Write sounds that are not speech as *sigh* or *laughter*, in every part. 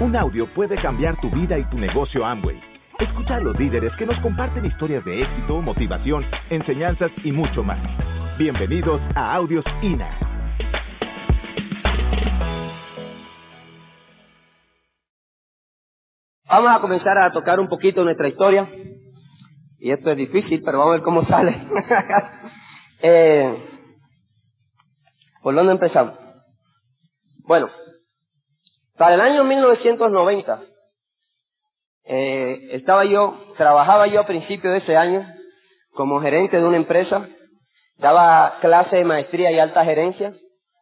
Un audio puede cambiar tu vida y tu negocio Amway. Escucha a los líderes que nos comparten historias de éxito, motivación, enseñanzas y mucho más. Bienvenidos a Audios INA. Vamos a comenzar a tocar un poquito nuestra historia. Y esto es difícil, pero vamos a ver cómo sale. *laughs* eh, ¿Por dónde empezamos? Bueno, para el año 1990, eh, estaba yo, trabajaba yo a principios de ese año como gerente de una empresa, daba clase de maestría y alta gerencia,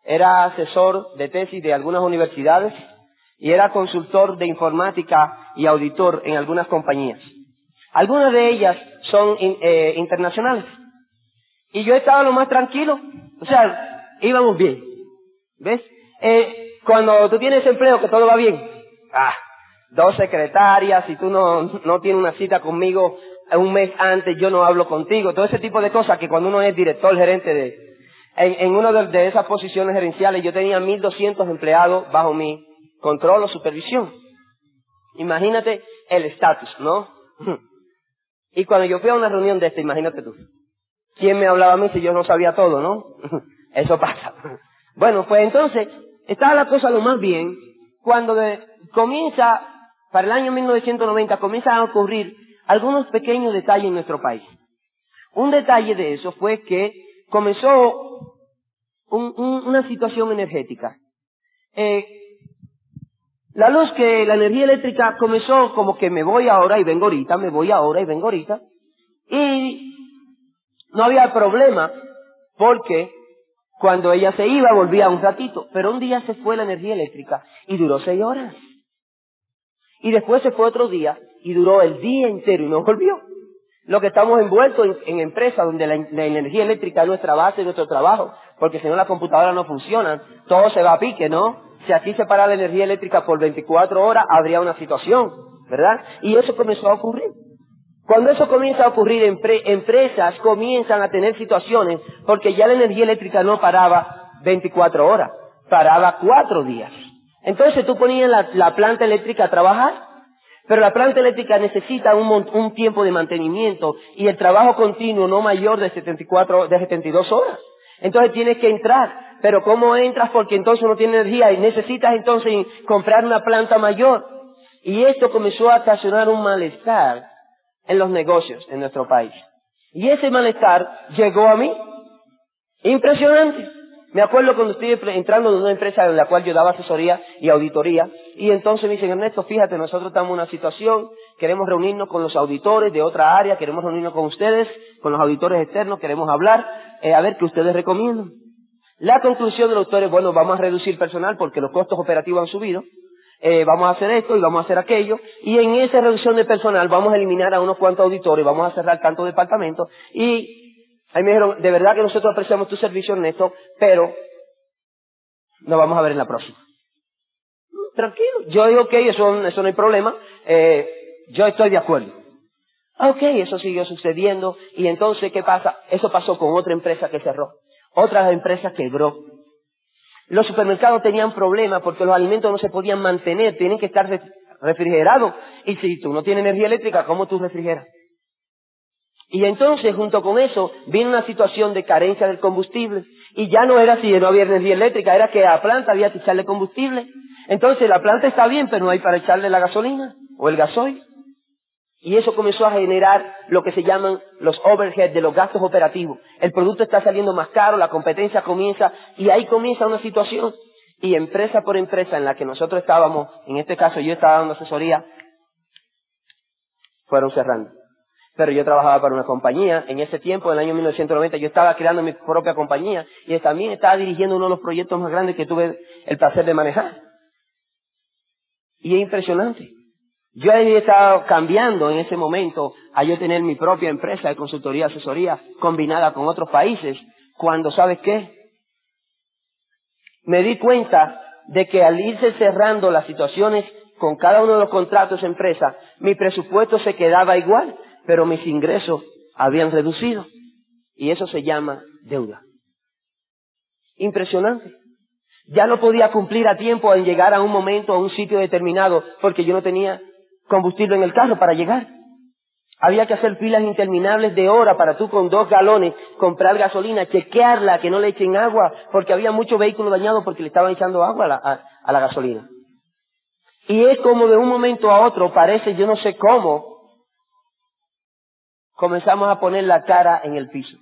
era asesor de tesis de algunas universidades y era consultor de informática y auditor en algunas compañías. Algunas de ellas son eh, internacionales. Y yo estaba lo más tranquilo, o sea, íbamos bien. ¿Ves? Eh, cuando tú tienes empleo que todo va bien, ah, dos secretarias, si tú no, no tienes una cita conmigo un mes antes, yo no hablo contigo, todo ese tipo de cosas que cuando uno es director, gerente de, en, en una de, de, esas posiciones gerenciales yo tenía 1.200 empleados bajo mi control o supervisión. Imagínate el estatus, ¿no? *laughs* Y cuando yo fui a una reunión de esta, imagínate tú, ¿quién me hablaba a mí si yo no sabía todo, no? *laughs* Eso pasa. *laughs* Bueno, pues entonces, estaba la cosa lo más bien cuando comienza, para el año 1990, comienzan a ocurrir algunos pequeños detalles en nuestro país. Un detalle de eso fue que comenzó un, un, una situación energética. Eh, la luz que, la energía eléctrica comenzó como que me voy ahora y vengo ahorita, me voy ahora y vengo ahorita. Y no había problema porque cuando ella se iba volvía un ratito, pero un día se fue la energía eléctrica y duró seis horas. Y después se fue otro día y duró el día entero y no volvió. Lo que estamos envueltos en, empresas donde la, la, energía eléctrica es nuestra base, nuestro trabajo, porque si no las computadoras no funcionan, todo se va a pique, ¿no? Si aquí se para la energía eléctrica por 24 horas, habría una situación, ¿verdad? Y eso comenzó a ocurrir. Cuando eso comienza a ocurrir, empre empresas comienzan a tener situaciones porque ya la energía eléctrica no paraba 24 horas, paraba cuatro días. Entonces tú ponías la, la planta eléctrica a trabajar, pero la planta eléctrica necesita un, un, tiempo de mantenimiento y el trabajo continuo no mayor de 74, de 72 horas. Entonces tienes que entrar. Pero ¿cómo entras? Porque entonces no tienes energía y necesitas entonces comprar una planta mayor. Y esto comenzó a ocasionar un malestar en los negocios en nuestro país. Y ese malestar llegó a mí. Impresionante. Me acuerdo cuando estuve entrando en una empresa en la cual yo daba asesoría y auditoría, y entonces me dicen, Ernesto, fíjate, nosotros estamos en una situación, queremos reunirnos con los auditores de otra área, queremos reunirnos con ustedes, con los auditores externos, queremos hablar, eh, a ver qué ustedes recomiendan. La conclusión de los auditores, bueno, vamos a reducir personal porque los costos operativos han subido, eh, vamos a hacer esto y vamos a hacer aquello, y en esa reducción de personal vamos a eliminar a unos cuantos auditores, vamos a cerrar tantos departamentos, y ahí me dijeron, de verdad que nosotros apreciamos tu servicio, Ernesto, pero nos vamos a ver en la próxima. Tranquilo, yo digo, ok, eso, eso no hay problema, eh, yo estoy de acuerdo. Ok, eso siguió sucediendo, y entonces, ¿qué pasa? Eso pasó con otra empresa que cerró, otra empresa quebró, los supermercados tenían problemas porque los alimentos no se podían mantener, tienen que estar refrigerados. Y si tú no tienes energía eléctrica, ¿cómo tú refrigeras? Y entonces, junto con eso, vino una situación de carencia del combustible. Y ya no era si no había energía eléctrica, era que a la planta había que echarle combustible. Entonces, la planta está bien, pero no hay para echarle la gasolina o el gasoil. Y eso comenzó a generar lo que se llaman los overheads de los gastos operativos. El producto está saliendo más caro, la competencia comienza y ahí comienza una situación. Y empresa por empresa en la que nosotros estábamos, en este caso yo estaba dando asesoría, fueron cerrando. Pero yo trabajaba para una compañía, en ese tiempo, en el año 1990, yo estaba creando mi propia compañía y también estaba dirigiendo uno de los proyectos más grandes que tuve el placer de manejar. Y es impresionante. Yo había estado cambiando en ese momento a yo tener mi propia empresa de consultoría y asesoría combinada con otros países, cuando, ¿sabes qué? Me di cuenta de que al irse cerrando las situaciones con cada uno de los contratos de empresa, mi presupuesto se quedaba igual, pero mis ingresos habían reducido. Y eso se llama deuda. Impresionante. Ya no podía cumplir a tiempo en llegar a un momento, a un sitio determinado, porque yo no tenía combustible en el carro para llegar. Había que hacer filas interminables de hora para tú con dos galones comprar gasolina, chequearla, que no le echen agua, porque había muchos vehículos dañados porque le estaban echando agua a la, a la gasolina. Y es como de un momento a otro, parece, yo no sé cómo, comenzamos a poner la cara en el piso.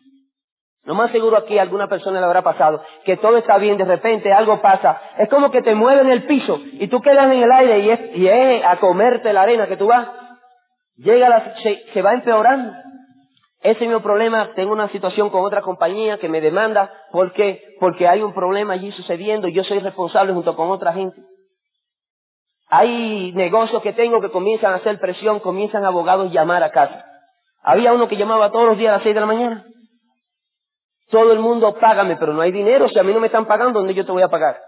Lo más seguro aquí a alguna persona le habrá pasado que todo está bien, de repente algo pasa. Es como que te mueven el piso y tú quedas en el aire y es, y es a comerte la arena que tú vas. Llega la, se, se va empeorando. Ese es mi problema. Tengo una situación con otra compañía que me demanda. ¿Por qué? Porque hay un problema allí sucediendo y yo soy responsable junto con otra gente. Hay negocios que tengo que comienzan a hacer presión, comienzan abogados a llamar a casa. Había uno que llamaba todos los días a las seis de la mañana. Todo el mundo págame, pero no hay dinero. Si a mí no me están pagando, ¿dónde yo te voy a pagar?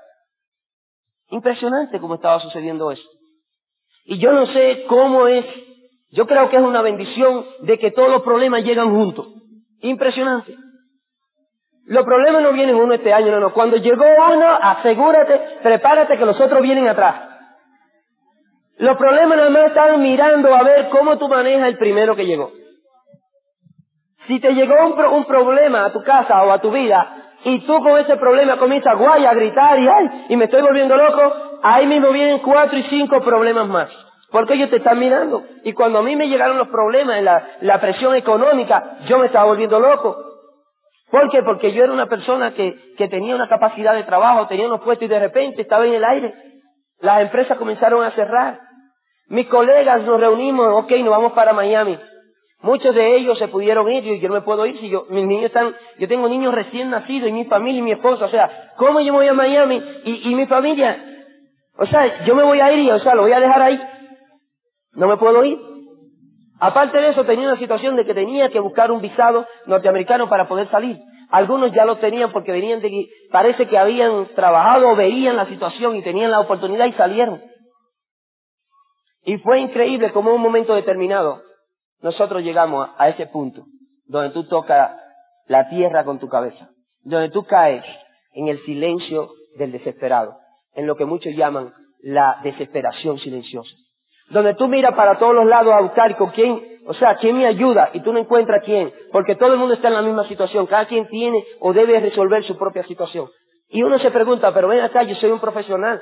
Impresionante cómo estaba sucediendo eso. Y yo no sé cómo es. Yo creo que es una bendición de que todos los problemas llegan juntos. Impresionante. Los problemas no vienen uno este año, no, no. Cuando llegó uno, asegúrate, prepárate que los otros vienen atrás. Los problemas nada más están mirando a ver cómo tú manejas el primero que llegó. Si te llegó un, problema a tu casa o a tu vida y tú con ese problema comienzas guay a gritar y ay, y me estoy volviendo loco, ahí mismo vienen cuatro y cinco problemas más. Porque ellos te están mirando. Y cuando a mí me llegaron los problemas, la, la presión económica, yo me estaba volviendo loco. ¿Por qué? Porque yo era una persona que, que tenía una capacidad de trabajo, tenía unos puestos y de repente estaba en el aire. Las empresas comenzaron a cerrar. Mis colegas nos reunimos, ok, nos vamos para Miami. Muchos de ellos se pudieron ir y yo no me puedo ir si yo, mis niños están, yo tengo niños recién nacidos y mi familia y mi esposa, o sea, ¿cómo yo me voy a Miami y, mi familia? O sea, yo me voy a ir y, o sea, lo voy a dejar ahí. No me puedo ir. Aparte de eso, tenía una situación de que tenía que buscar un visado norteamericano para poder salir. Algunos ya lo tenían porque venían de, parece que habían trabajado o veían la situación y tenían la oportunidad y salieron. Y fue increíble como un momento determinado nosotros llegamos a ese punto donde tú tocas la tierra con tu cabeza, donde tú caes en el silencio del desesperado, en lo que muchos llaman la desesperación silenciosa, donde tú miras para todos los lados a buscar con quién, o sea, quién me ayuda y tú no encuentras quién, porque todo el mundo está en la misma situación, cada quien tiene o debe resolver su propia situación. Y uno se pregunta, pero ven acá, yo soy un profesional,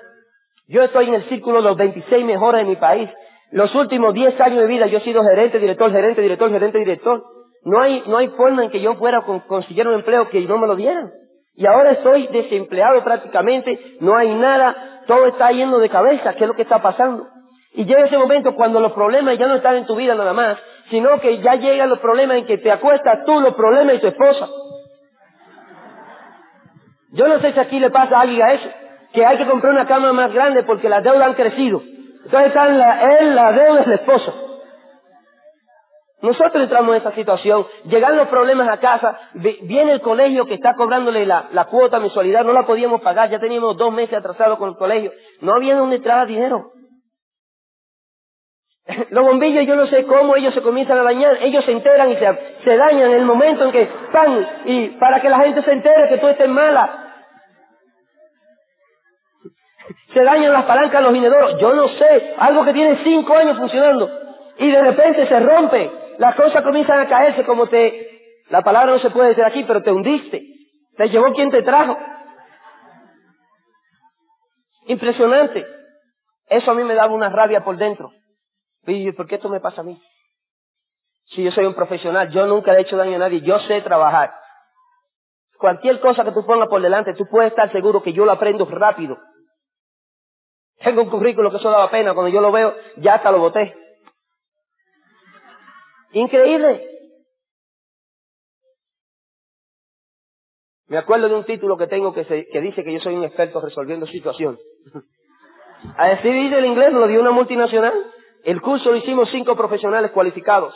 yo estoy en el círculo de los 26 mejores de mi país, los últimos 10 años de vida yo he sido gerente, director, gerente, director, gerente, director. No hay, no hay forma en que yo fuera con, conseguir un empleo que no me lo dieran. Y ahora estoy desempleado prácticamente, no hay nada, todo está yendo de cabeza, ¿qué es lo que está pasando? Y llega ese momento cuando los problemas ya no están en tu vida nada más, sino que ya llegan los problemas en que te acuestas tú, los problemas y tu esposa. Yo no sé si aquí le pasa a alguien a eso, que hay que comprar una cama más grande porque las deudas han crecido. Entonces está en la, él, la deuda esposo. Nosotros entramos en esa situación, llegan los problemas a casa, viene el colegio que está cobrándole la, la, cuota mensualidad, no la podíamos pagar, ya teníamos dos meses atrasados con el colegio, no había donde entrar dinero. *laughs* Los bombillos, yo no sé cómo ellos se comienzan a dañar, ellos se enteran y se, se dañan en el momento en que están, y para que la gente se entere que tú estés mala, se dañan las palancas de los inodoros. Yo no sé, algo que tiene cinco años funcionando y de repente se rompe, las cosas comienzan a caerse como te, la palabra no se puede decir aquí, pero te hundiste, te llevó quien te trajo. Impresionante. Eso a mí me daba una rabia por dentro. Y ¿por qué esto me pasa a mí? Si yo soy un profesional, yo nunca he hecho daño a nadie, yo sé trabajar. Cualquier cosa que tú pongas por delante, tú puedes estar seguro que yo lo aprendo rápido. Tengo un currículo que eso daba pena, cuando yo lo veo, ya hasta lo boté. Increíble. Me acuerdo de un título que tengo que, dice que yo soy un experto resolviendo situaciones. *laughs* A decir el inglés, lo dio una multinacional. El curso lo hicimos cinco profesionales cualificados.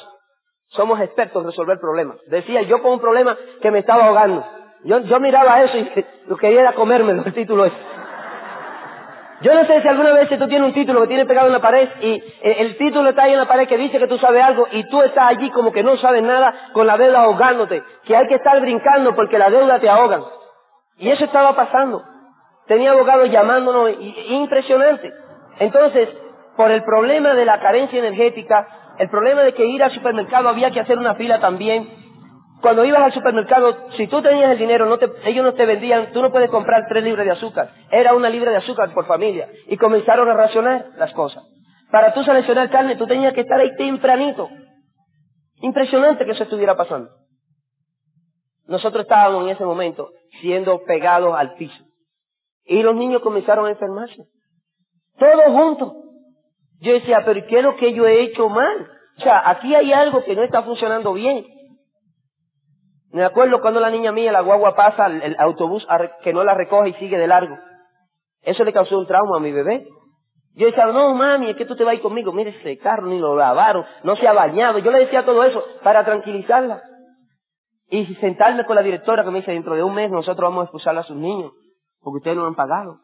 Somos expertos en resolver problemas. Decía yo con un problema que me estaba ahogando. Yo, miraba eso y *laughs* lo quería era comérmelo, el título es. Yo no sé si alguna vez tú tienes un título que tienes pegado en la pared y eh, el título está ahí en la pared que dice que tú sabes algo y tú estás allí como que no sabes nada con la deuda ahogándote, que hay que estar brincando porque la deuda te ahogan. Y eso estaba pasando. tenía abogados llamándonos, impresionante. Entonces, por el problema de la carencia energética, el problema de que ir al supermercado había que hacer una fila también. Cuando ibas al supermercado, si tú tenías el dinero, no te, ellos no te vendían, tú no puedes comprar tres libras de azúcar. Era una libra de azúcar por familia. Y comenzaron a racionar las cosas. Para tú seleccionar carne, tú tenías que estar ahí tempranito. Impresionante que eso estuviera pasando. Nosotros estábamos en ese momento siendo pegados al piso. Y los niños comenzaron a enfermarse. Todos juntos. Yo decía, pero ¿qué es lo que yo he hecho mal? O sea, aquí hay algo que no está funcionando bien. Me acuerdo cuando la niña mía, la guagua pasa, el autobús que no la recoge y sigue de largo. Eso le causó un trauma a mi bebé. Yo decía, no mami, es que tú te vas a ir conmigo. Mire ese carro, ni lo lavaron, no se ha bañado. Yo le decía todo eso para tranquilizarla. Y sentarme con la directora que me dice, dentro de un mes nosotros vamos a expulsarla a sus niños, porque ustedes no han pagado.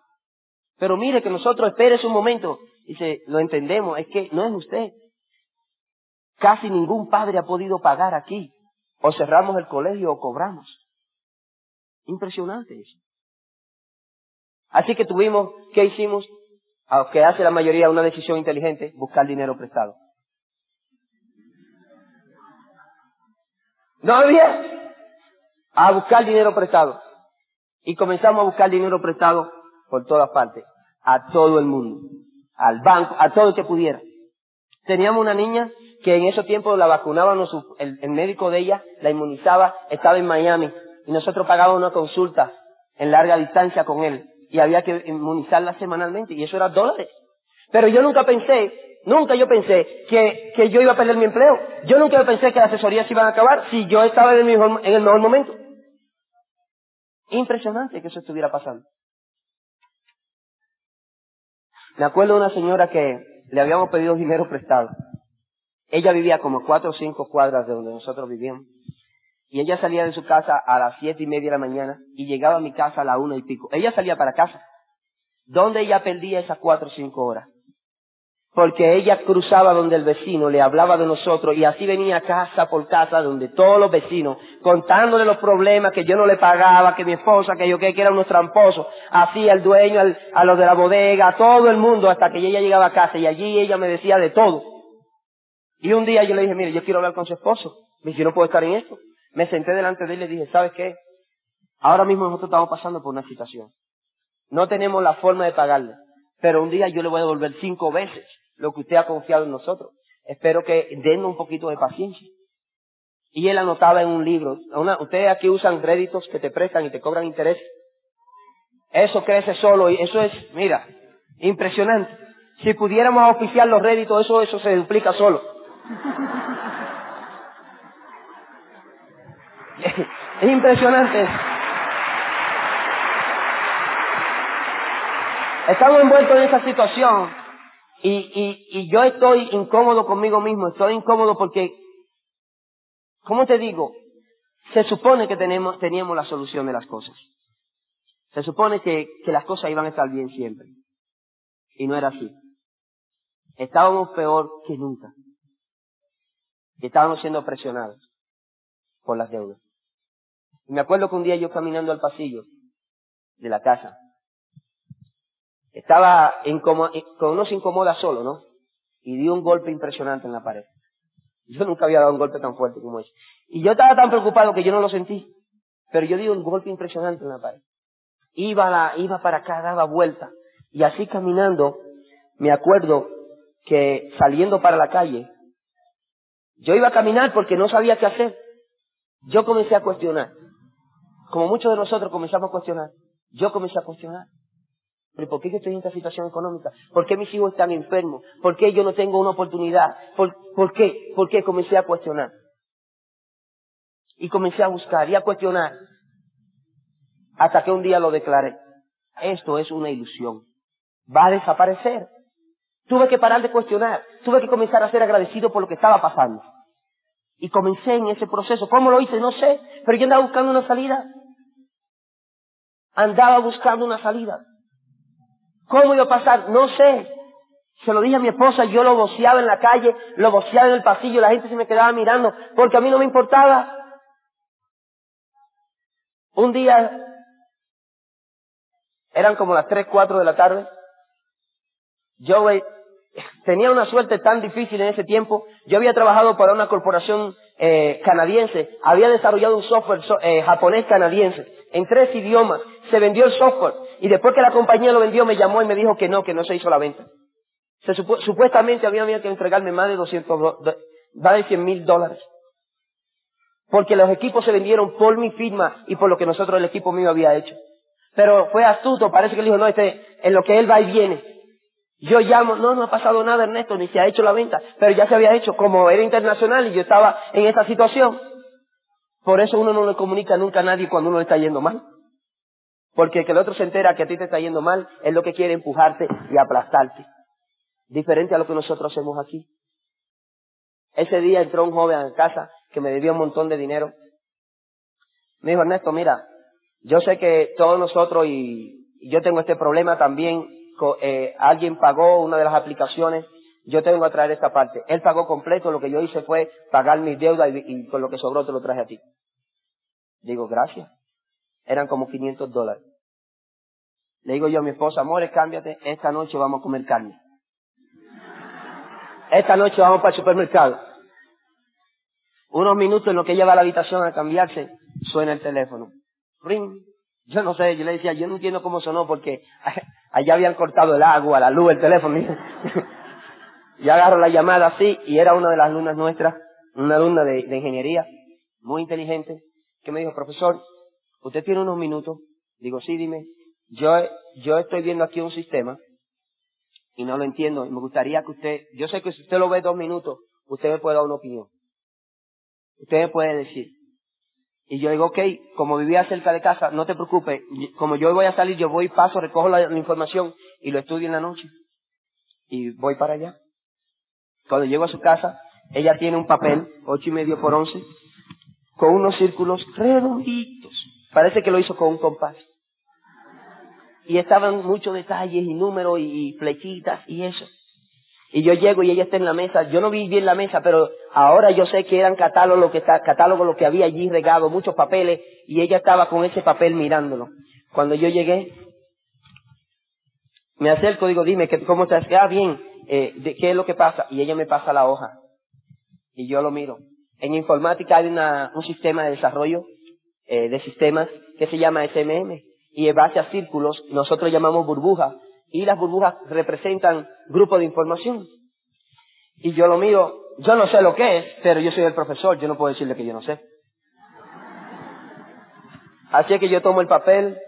Pero mire que nosotros, espérese un momento. Dice, lo entendemos, es que no es usted. Casi ningún padre ha podido pagar aquí. O cerramos el colegio o cobramos. Impresionante eso. Así que tuvimos, ¿qué hicimos? Aunque hace la mayoría una decisión inteligente, buscar dinero prestado. No había a buscar dinero prestado. Y comenzamos a buscar dinero prestado por todas partes, a todo el mundo, al banco, a todo el que pudiera. Teníamos una niña que en esos tiempos la vacunábamos, el, el médico de ella la inmunizaba, estaba en Miami y nosotros pagábamos una consulta en larga distancia con él y había que inmunizarla semanalmente y eso era dólares. Pero yo nunca pensé, nunca yo pensé que, que yo iba a perder mi empleo. Yo nunca pensé que las asesorías iban a acabar si yo estaba en el, mejor, en el mejor momento. Impresionante que eso estuviera pasando. Me acuerdo de una señora que le habíamos pedido dinero prestado. Ella vivía como cuatro o cinco cuadras de donde nosotros vivíamos. Y ella salía de su casa a las siete y media de la mañana y llegaba a mi casa a la una y pico. Ella salía para casa. ¿Dónde ella perdía esas cuatro o cinco horas? Porque ella cruzaba donde el vecino le hablaba de nosotros y así venía casa por casa donde todos los vecinos contándole los problemas que yo no le pagaba, que mi esposa, que yo que, era unos tramposos, así al dueño, a los de la bodega, a todo el mundo hasta que ella llegaba a casa y allí ella me decía de todo. Y un día yo le dije, mire, yo quiero hablar con su esposo. Me dice, yo no puedo estar en esto. Me senté delante de él y le dije, ¿sabes qué? Ahora mismo nosotros estamos pasando por una situación. No tenemos la forma de pagarle, pero un día yo le voy a devolver cinco veces lo que usted ha confiado en nosotros. Espero que den un poquito de paciencia. Y él anotaba en un libro, ustedes aquí usan créditos que te prestan y te cobran interés. Eso crece solo y eso es, mira, impresionante. Si pudiéramos oficiar los réditos, eso, eso se duplica solo. es *laughs* impresionante. Estamos envueltos en esa situación y, y, y yo estoy incómodo conmigo mismo, estoy incómodo porque, ¿cómo te digo? Se supone que tenemos, teníamos la solución de las cosas. Se supone que, que las cosas iban a estar bien siempre. Y no era así. Estábamos peor que nunca. Y estábamos siendo presionados por las deudas. Y me acuerdo que un día yo caminando al pasillo de la casa, estaba con uno se incomoda solo, ¿no? Y dio un golpe impresionante en la pared. Yo nunca había dado un golpe tan fuerte como ese. Y yo estaba tan preocupado que yo no lo sentí. Pero yo di un golpe impresionante en la pared. Iba, la, iba para acá, daba vuelta. Y así caminando, me acuerdo que saliendo para la calle, yo iba a caminar porque no sabía qué hacer. Yo comencé a cuestionar. Como muchos de nosotros comenzamos a cuestionar. Yo comencé a cuestionar. ¿Pero por qué estoy en esta situación económica? ¿Por qué mis hijos están enfermos? ¿Por qué yo no tengo una oportunidad? ¿Por, ¿por qué? ¿Por qué comencé a cuestionar? Y comencé a buscar y a cuestionar. Hasta que un día lo declaré. Esto es una ilusión. Va a desaparecer. Tuve que parar de cuestionar. Tuve que comenzar a ser agradecido por lo que estaba pasando. Y comencé en ese proceso. ¿Cómo lo hice? No sé. Pero yo andaba buscando una salida. Andaba buscando una salida. ¿Cómo iba a pasar? No sé. Se lo dije a mi esposa, yo lo voceaba en la calle, lo voceaba en el pasillo, la gente se me quedaba mirando, porque a mí no me importaba. Un día Eran como las tres, cuatro de la tarde. Yo eh, tenía una suerte tan difícil en ese tiempo. Yo había trabajado para una corporación eh, canadiense, había desarrollado un software eh, japonés canadiense en tres idiomas. Se vendió el software y después que la compañía lo vendió me llamó y me dijo que no, que no se hizo la venta. Se supuestamente había, había que entregarme más de 200, más de 100 mil dólares. Porque los equipos se vendieron por mi firma y por lo que nosotros, el equipo mío, había hecho. Pero fue astuto, parece que él dijo, no, este, en lo que él va y viene. Yo llamo, no, no ha pasado nada Ernesto, ni se ha hecho la venta, pero ya se había hecho, como era internacional y yo estaba en esa situación. Por eso uno no le comunica nunca a nadie cuando uno le está yendo mal. Porque que el otro se entera que a ti te está yendo mal, es lo que quiere empujarte y aplastarte. Diferente a lo que nosotros hacemos aquí. Ese día entró un joven a casa que me debía un montón de dinero. Me dijo, Ernesto, mira, yo sé que todos nosotros y, yo tengo este problema también, eh, alguien pagó una de las aplicaciones, yo tengo que traer esta parte. Él pagó completo, lo que yo hice fue pagar mis deudas y, con lo que sobró te lo traje a ti. Digo, gracias. Eran como 500 dólares. Le digo yo a mi esposa, amores, cámbiate, esta noche vamos a comer carne. Esta noche vamos para el supermercado. Unos minutos en lo que ella va a la habitación a cambiarse, suena el teléfono. Ring. Yo no sé, yo le decía, yo no entiendo cómo sonó porque *laughs* allá habían cortado el agua, la luz, el teléfono. *laughs* yo agarro la llamada así y era una de las alumnas nuestras, una alumna de, de ingeniería, muy inteligente, que me dijo, profesor, ¿usted tiene unos minutos? Digo, sí, dime. Yo, yo estoy viendo aquí un sistema y no lo entiendo y me gustaría que usted, yo sé que si usted lo ve dos minutos, usted me puede dar una opinión. Usted me puede decir. Y yo digo, ok, como vivía cerca de casa, no te preocupes, como yo voy a salir, yo voy, paso, recojo la, información y lo estudio en la noche. Y voy para allá. Cuando llego a su casa, ella tiene un papel, ocho y medio por once, con unos círculos redonditos. Parece que lo hizo con un compás. Y estaban muchos detalles y números y flechitas y eso. Y yo llego y ella está en la mesa. Yo no vi bien la mesa, pero ahora yo sé que eran catálogos lo que está, catálogo lo que había allí regado, muchos papeles, y ella estaba con ese papel mirándolo. Cuando yo llegué, me acerco, digo, dime, ¿cómo estás? Ah, bien, eh, ¿qué es lo que pasa? Y ella me pasa la hoja. Y yo lo miro. En informática hay una, un sistema de desarrollo eh, de sistemas que se llama SMM. Y en base a círculos, nosotros llamamos burbujas y las burbujas representan grupos de información. Y yo lo miro, yo no sé lo que es, pero yo soy el profesor, yo no puedo decirle que yo no sé. Así que yo tomo el papel,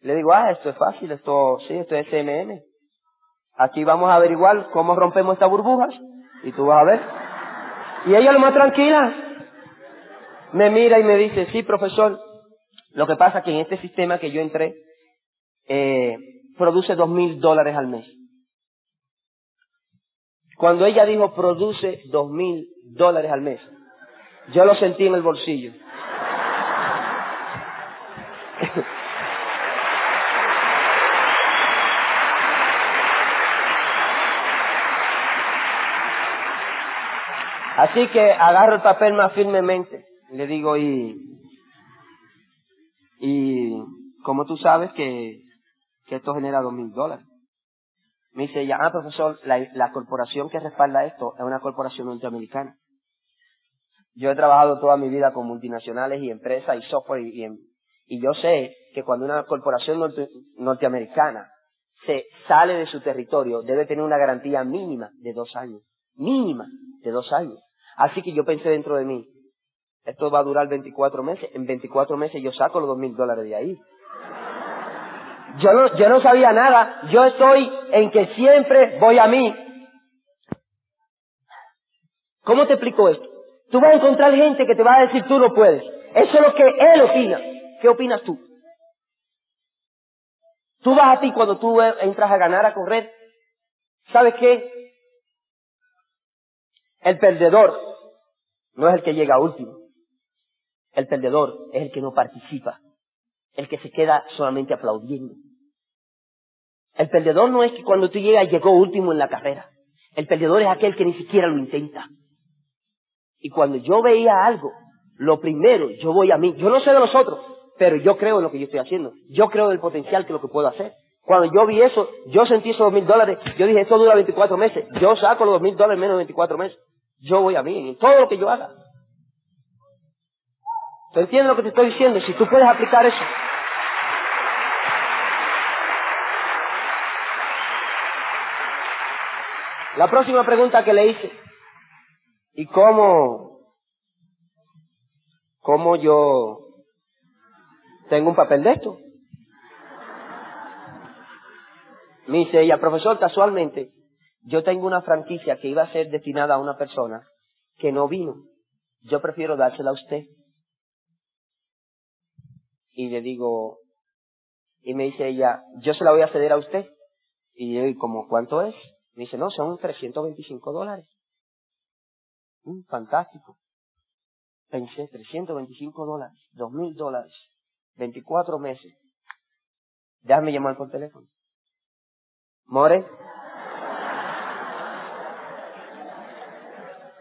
le digo, ah, esto es fácil, esto, sí, esto es SMM. Aquí vamos a averiguar cómo rompemos estas burbujas y tú vas a ver. Y ella lo más tranquila me mira y me dice, sí, profesor, lo que pasa es que en este sistema que yo entré, eh, produce dos mil dólares al mes. Cuando ella dijo produce dos mil dólares al mes, yo lo sentí en el bolsillo. *laughs* Así que agarro el papel más firmemente. Le digo, y, y como tú sabes que que esto genera dos mil dólares. Me dice ella, ah, profesor, la, corporación que respalda esto es una corporación norteamericana. Yo he trabajado toda mi vida con multinacionales y empresas y software y, y, yo sé que cuando una corporación norteamericana se sale de su territorio debe tener una garantía mínima de dos años. Mínima de dos años. Así que yo pensé dentro de mí, esto va a durar 24 meses. En 24 meses yo saco los dos mil dólares de ahí. Yo no, yo no sabía nada. Yo estoy en que siempre voy a mí. ¿Cómo te explico esto? Tú vas a encontrar gente que te va a decir tú no puedes. Eso es lo que él opina. ¿Qué opinas tú? Tú vas a ti cuando tú entras a ganar, a correr. ¿Sabes qué? El perdedor no es el que llega último. El perdedor es el que no participa el que se queda solamente aplaudiendo. El perdedor no es que cuando tú llegas llegó último en la carrera. El perdedor es aquel que ni siquiera lo intenta. Y cuando yo veía algo, lo primero, yo voy a mí. Yo no sé de los otros, pero yo creo en lo que yo estoy haciendo. Yo creo en el potencial que lo que puedo hacer. Cuando yo vi eso, yo sentí esos dos mil dólares, yo dije, esto dura 24 meses, yo saco los dos mil dólares menos de 24 meses. Yo voy a mí, en todo lo que yo haga. ¿Tú entiendes lo que te estoy diciendo? Si tú puedes aplicar eso. La próxima pregunta que le hice, ¿y cómo, cómo yo tengo un papel de esto? Me dice ella, profesor, casualmente, yo tengo una franquicia que iba a ser destinada a una persona que no vino. Yo prefiero dársela a usted. Y le digo, y me dice ella, yo se la voy a ceder a usted. Y yo, ¿y como cuánto es? Me dice, no, son 325 dólares. Mm, fantástico. Pensé, 325 dólares, 2.000 dólares, 24 meses. Déjame llamar por teléfono. More.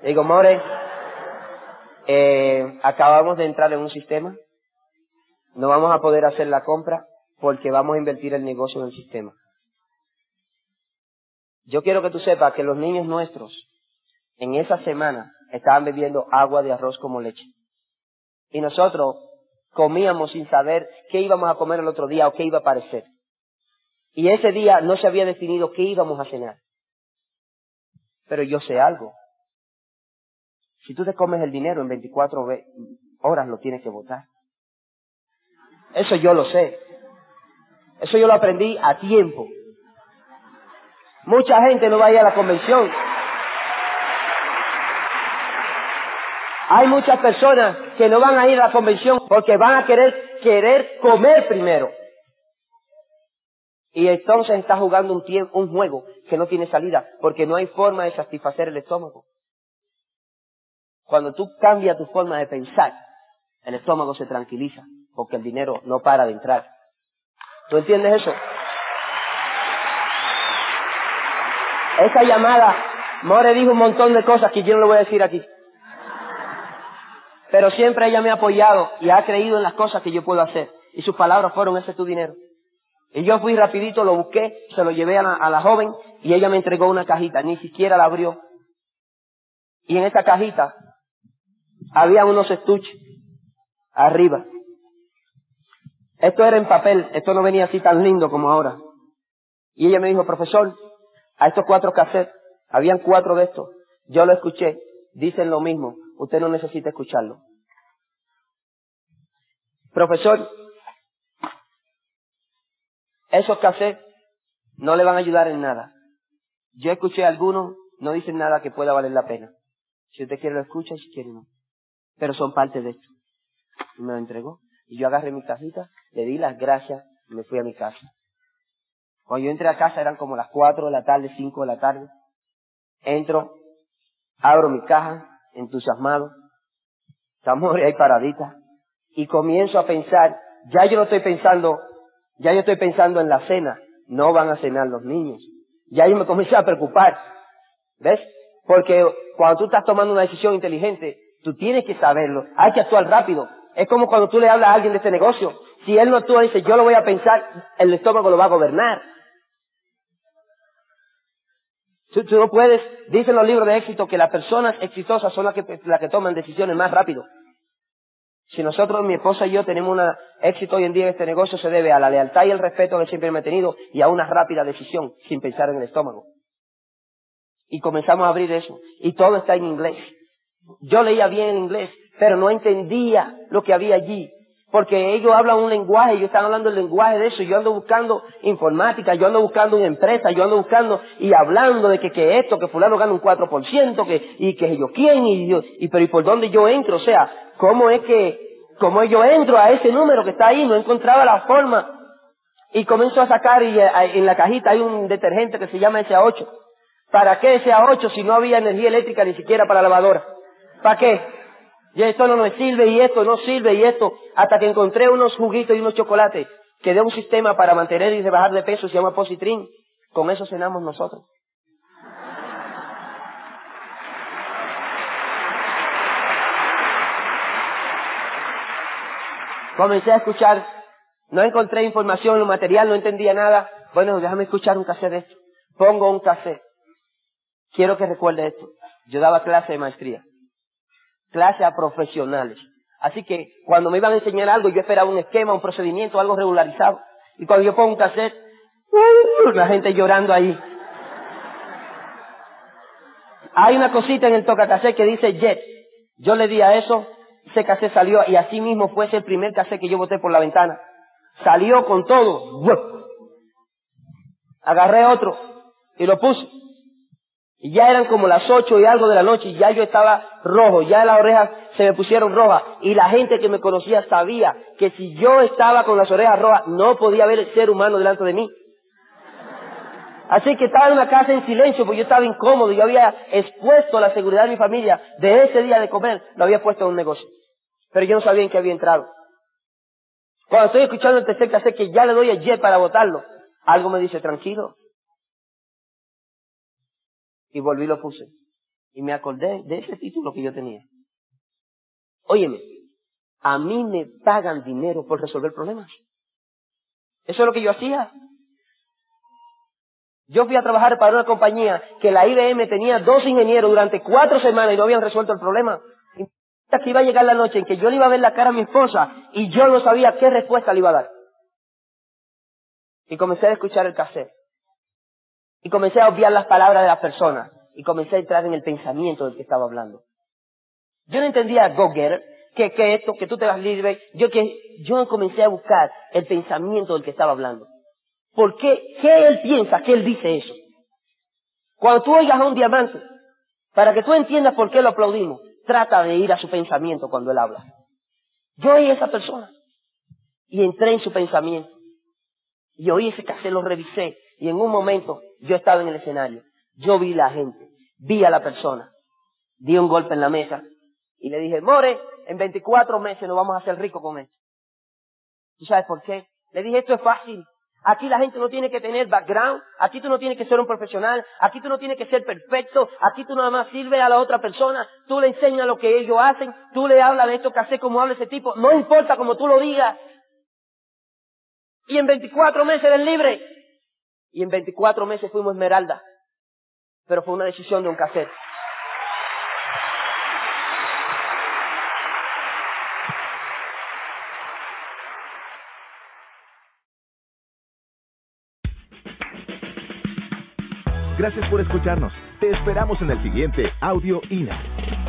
Digo, More, eh, acabamos de entrar en un sistema. No vamos a poder hacer la compra porque vamos a invertir el negocio en el sistema. Yo quiero que tú sepas que los niños nuestros en esa semana estaban bebiendo agua de arroz como leche. Y nosotros comíamos sin saber qué íbamos a comer el otro día o qué iba a parecer. Y ese día no se había definido qué íbamos a cenar. Pero yo sé algo. Si tú te comes el dinero en 24 horas lo tienes que votar. Eso yo lo sé. Eso yo lo aprendí a tiempo. Mucha gente no va a ir a la convención. Hay muchas personas que no van a ir a la convención porque van a querer querer comer primero. Y entonces está jugando un, tiempo, un juego que no tiene salida porque no hay forma de satisfacer el estómago. Cuando tú cambias tu forma de pensar, el estómago se tranquiliza porque el dinero no para de entrar. ¿Tú entiendes eso? Esa llamada, More dijo un montón de cosas que yo no le voy a decir aquí. Pero siempre ella me ha apoyado y ha creído en las cosas que yo puedo hacer. Y sus palabras fueron, ese es tu dinero. Y yo fui rapidito, lo busqué, se lo llevé a la, a la joven y ella me entregó una cajita, ni siquiera la abrió. Y en esa cajita había unos estuches arriba. Esto era en papel, esto no venía así tan lindo como ahora. Y ella me dijo, profesor, a estos cuatro cassettes, habían cuatro de estos, yo lo escuché, dicen lo mismo, usted no necesita escucharlo. Profesor, esos cassettes no le van a ayudar en nada. Yo escuché algunos, no dicen nada que pueda valer la pena. Si usted quiere lo escucha si quiere no. Pero son parte de esto. Y me lo entregó. Y yo agarré mi cajita, le di las gracias y me fui a mi casa. Cuando yo entré a casa eran como las cuatro de la tarde, cinco de la tarde. Entro, abro mi caja, entusiasmado. Estamos ahí paradita. Y comienzo a pensar, ya yo no estoy pensando, ya yo estoy pensando en la cena. No van a cenar los niños. Ya yo me comencé a preocupar. ¿Ves? Porque cuando tú estás tomando una decisión inteligente, tú tienes que saberlo. Hay que actuar rápido. Es como cuando tú le hablas a alguien de este negocio. Si él no actúa dice, yo lo voy a pensar, el estómago lo va a gobernar. Tú, no puedes, dicen los libros de éxito que las personas exitosas son las que, las que toman decisiones más rápido. Si nosotros, mi esposa y yo, tenemos un éxito hoy en día en este negocio, se debe a la lealtad y el respeto que siempre me he tenido y a una rápida decisión sin pensar en el estómago. Y comenzamos a abrir eso. Y todo está en inglés. Yo leía bien en inglés, pero no entendía lo que había allí porque ellos hablan un lenguaje, ellos están hablando el lenguaje de eso, yo ando buscando informática, yo ando buscando una empresa, yo ando buscando y hablando de que, que esto, que fulano gana un 4%, que, y que yo quién, y yo, y pero y por dónde yo entro, o sea, cómo es que, cómo yo entro a ese número que está ahí, no encontraba la forma, y comienzo a sacar y en la cajita hay un detergente que se llama SA8. ¿Para qué SA8 si no había energía eléctrica ni siquiera para la lavadora? ¿Para qué? Y esto no me sirve y esto no sirve y esto, hasta que encontré unos juguitos y unos chocolates que de un sistema para mantener y rebajar de peso, se llama Positrin. Con eso cenamos nosotros. Comencé a escuchar, no encontré información, lo material, no entendía nada. Bueno, déjame escuchar un cassette de esto. Pongo un cassette. Quiero que recuerde esto. Yo daba clase de maestría. Clase a profesionales. Así que cuando me iban a enseñar algo, yo esperaba un esquema, un procedimiento, algo regularizado. Y cuando yo pongo un cassette, ¡uh! la gente llorando ahí. Hay una cosita en el tocacassette que dice Jet. Yo le di a eso, ese cassette salió y así mismo fue ese primer cassette que yo boté por la ventana. Salió con todo. Agarré otro y lo puse. Y ya eran como las ocho y algo de la noche y ya yo estaba rojo, ya las orejas se me pusieron rojas y la gente que me conocía sabía que si yo estaba con las orejas rojas no podía ver el ser humano delante de mí. Así que estaba en una casa en silencio porque yo estaba incómodo, yo había expuesto la seguridad de mi familia de ese día de comer, lo había puesto en un negocio. Pero yo no sabía en qué había entrado. Cuando estoy escuchando el tercer cassette que ya le doy a para votarlo, algo me dice, tranquilo, y volví y lo puse. Y me acordé de ese título que yo tenía. Óyeme, a mí me pagan dinero por resolver problemas. Eso es lo que yo hacía. Yo fui a trabajar para una compañía que la IBM tenía dos ingenieros durante cuatro semanas y no habían resuelto el problema. Y que iba a llegar la noche en que yo le iba a ver la cara a mi esposa y yo no sabía qué respuesta le iba a dar. Y comencé a escuchar el cassette. Y comencé a obviar las palabras de las personas. Y comencé a entrar en el pensamiento del que estaba hablando. Yo no entendía go getter, que, que esto, que tú te vas libre. Yo que, yo comencé a buscar el pensamiento del que estaba hablando. ¿Por qué? ¿Qué él piensa que él dice eso? Cuando tú oigas a un diamante, para que tú entiendas por qué lo aplaudimos, trata de ir a su pensamiento cuando él habla. Yo oí a esa persona y entré en su pensamiento. Y oí ese cassette, lo revisé y en un momento yo estaba en el escenario. Yo vi la gente, vi a la persona, di un golpe en la mesa y le dije, More, en 24 meses nos vamos a hacer ricos con esto. ¿Tú sabes por qué? Le dije, esto es fácil. Aquí la gente no tiene que tener background, aquí tú no tienes que ser un profesional, aquí tú no tienes que ser perfecto, aquí tú nada más sirves a la otra persona, tú le enseñas lo que ellos hacen, tú le hablas de esto que hace como habla ese tipo, no importa como tú lo digas. Y en 24 meses eres libre. Y en 24 meses fuimos Esmeralda. Pero fue una decisión de un cassette. Gracias por escucharnos. Te esperamos en el siguiente Audio INA.